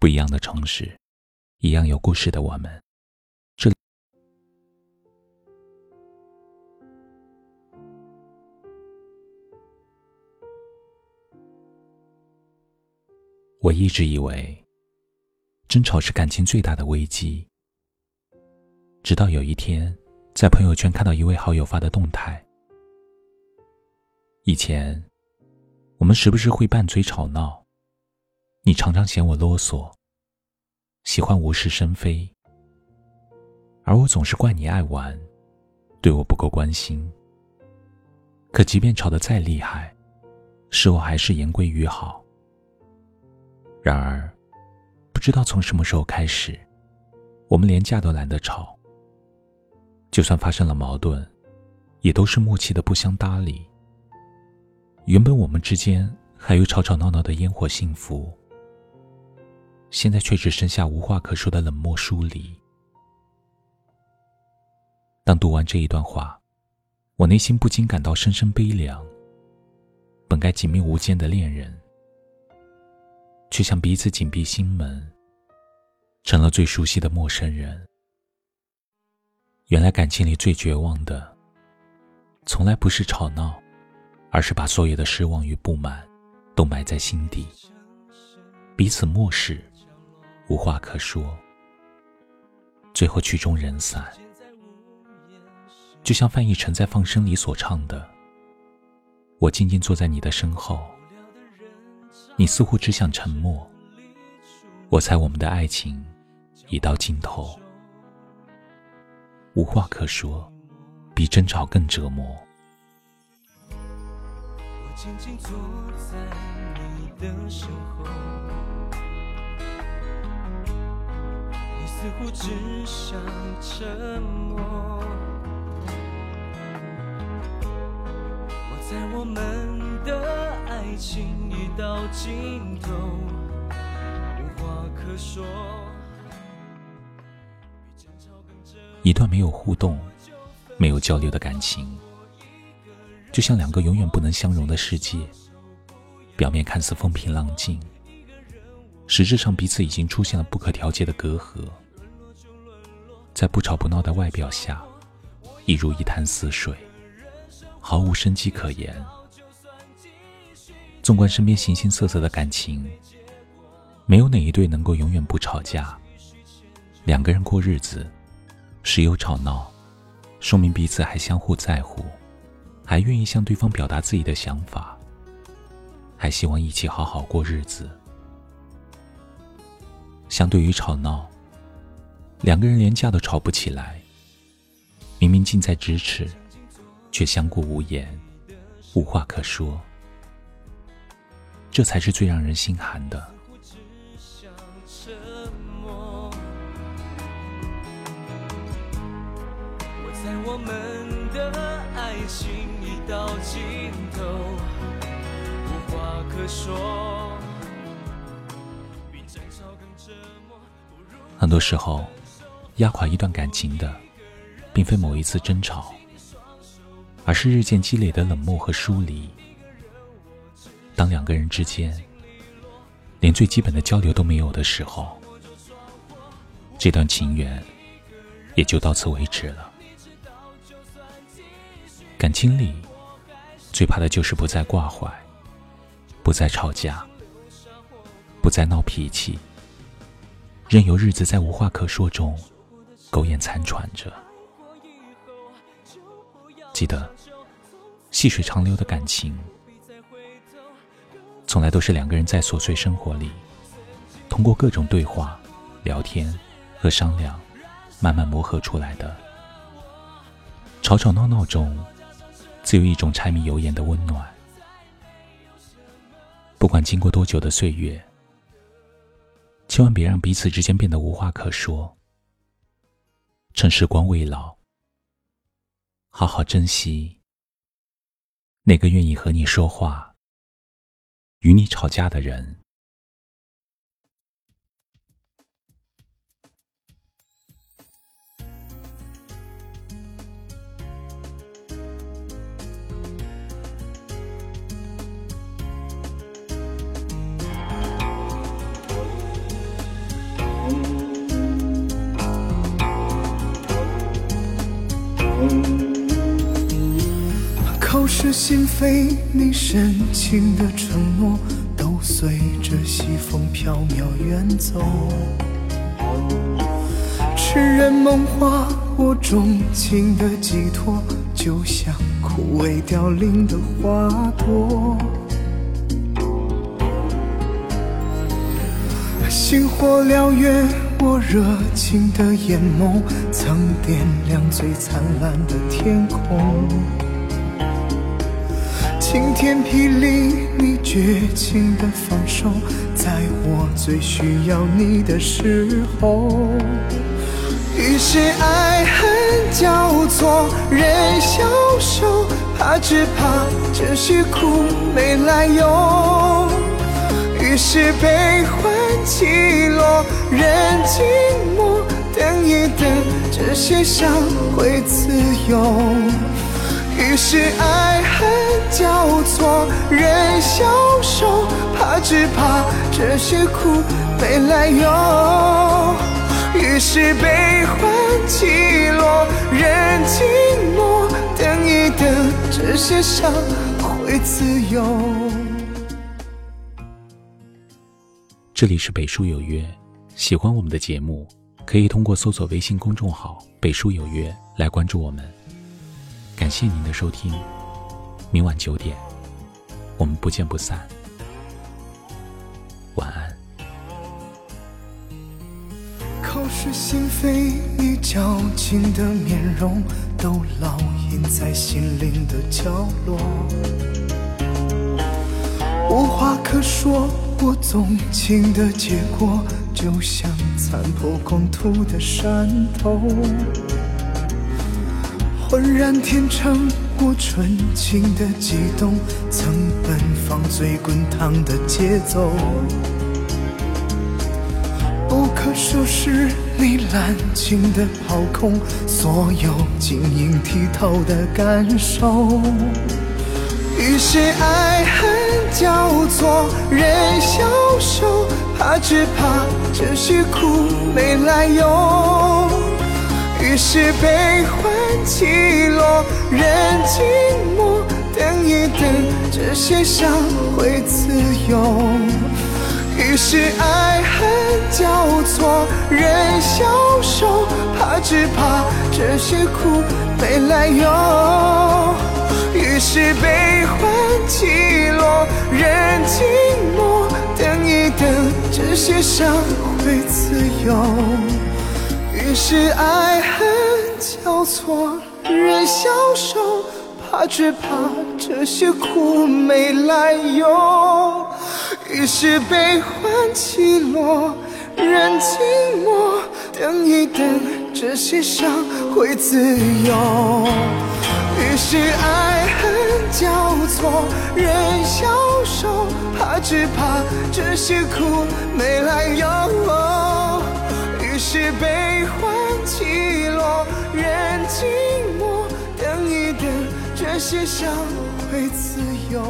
不一样的城市，一样有故事的我们。这里，我一直以为，争吵是感情最大的危机。直到有一天，在朋友圈看到一位好友发的动态。以前，我们时不时会拌嘴吵闹。你常常嫌我啰嗦，喜欢无事生非，而我总是怪你爱玩，对我不够关心。可即便吵得再厉害，事后还是言归于好。然而，不知道从什么时候开始，我们连架都懒得吵。就算发生了矛盾，也都是默契的不相搭理。原本我们之间还有吵吵闹闹的烟火幸福。现在却只剩下无话可说的冷漠疏离。当读完这一段话，我内心不禁感到深深悲凉。本该紧密无间的恋人，却像彼此紧闭心门，成了最熟悉的陌生人。原来感情里最绝望的，从来不是吵闹，而是把所有的失望与不满都埋在心底，彼此漠视。无话可说，最后曲终人散。就像范逸臣在《放生》里所唱的：“我静静坐在你的身后，你似乎只想沉默。我猜我们的爱情已到尽头，无话可说，比争吵更折磨。”我静静坐在你的身后。似乎只想沉默。我在我们的爱情已到尽头，无话可说。一段没有互动、没有交流的感情，就像两个永远不能相容的世界。表面看似风平浪静，实质上彼此已经出现了不可调节的隔阂。在不吵不闹的外表下，一如一潭死水，毫无生机可言。纵观身边形形色色的感情，没有哪一对能够永远不吵架。两个人过日子，时有吵闹，说明彼此还相互在乎，还愿意向对方表达自己的想法，还希望一起好好过日子。相对于吵闹。两个人连架都吵不起来，明明近在咫尺，却相顾无言，无话可说。这才是最让人心寒的。很多时候。压垮一段感情的，并非某一次争吵，而是日渐积累的冷漠和疏离。当两个人之间连最基本的交流都没有的时候，这段情缘也就到此为止了。感情里最怕的就是不再挂怀，不再吵架，不再闹脾气，任由日子在无话可说中。苟延残喘着，记得细水长流的感情，从来都是两个人在琐碎生活里，通过各种对话、聊天和商量，慢慢磨合出来的。吵吵闹闹中，自有一种柴米油盐的温暖。不管经过多久的岁月，千万别让彼此之间变得无话可说。趁时光未老，好好珍惜那个愿意和你说话、与你吵架的人。心扉，你深情的承诺都随着西风飘渺远走。痴人梦话，我钟情的寄托，就像枯萎凋零的花朵。星火燎原，我热情的眼眸，曾点亮最灿烂的天空。晴天霹雳，你绝情的放手，在我最需要你的时候。于是爱恨交错，人消瘦，怕只怕这是苦没来由。于是悲欢起落，人静默，等一等，这些伤会自由。于是爱恨交错，人消瘦，怕只怕这些苦没来由。于是悲欢起落，人静默，等一等，这些伤会自由。这里是北书有约，喜欢我们的节目，可以通过搜索微信公众号“北书有约”来关注我们。感谢您的收听，明晚九点，我们不见不散。晚安。口是心非，你矫情的面容都烙印在心灵的角落，无话可说。我纵情的结果，就像残破光土的山头，浑然天成。我纯情的悸动，曾奔放最滚烫的节奏。不可收拾，你滥情的抛空所有晶莹剔透的感受。于是爱恨交错，人消瘦，怕只怕这些苦没来由。于是悲欢起落，人静默，等一等，这些伤会自由。于是爱恨交错，人消瘦，怕只怕这些苦没来由。于是悲欢起落，人静默，等一等，这些伤会自由。于是爱恨交错，人消瘦，怕只怕这些苦没来由。于是悲欢起落，人静默，等一等，这些伤会自由。于是爱恨交错，人消瘦，怕只怕这些苦没来由。于是悲欢起落，人静默，等一等，这些伤会自由。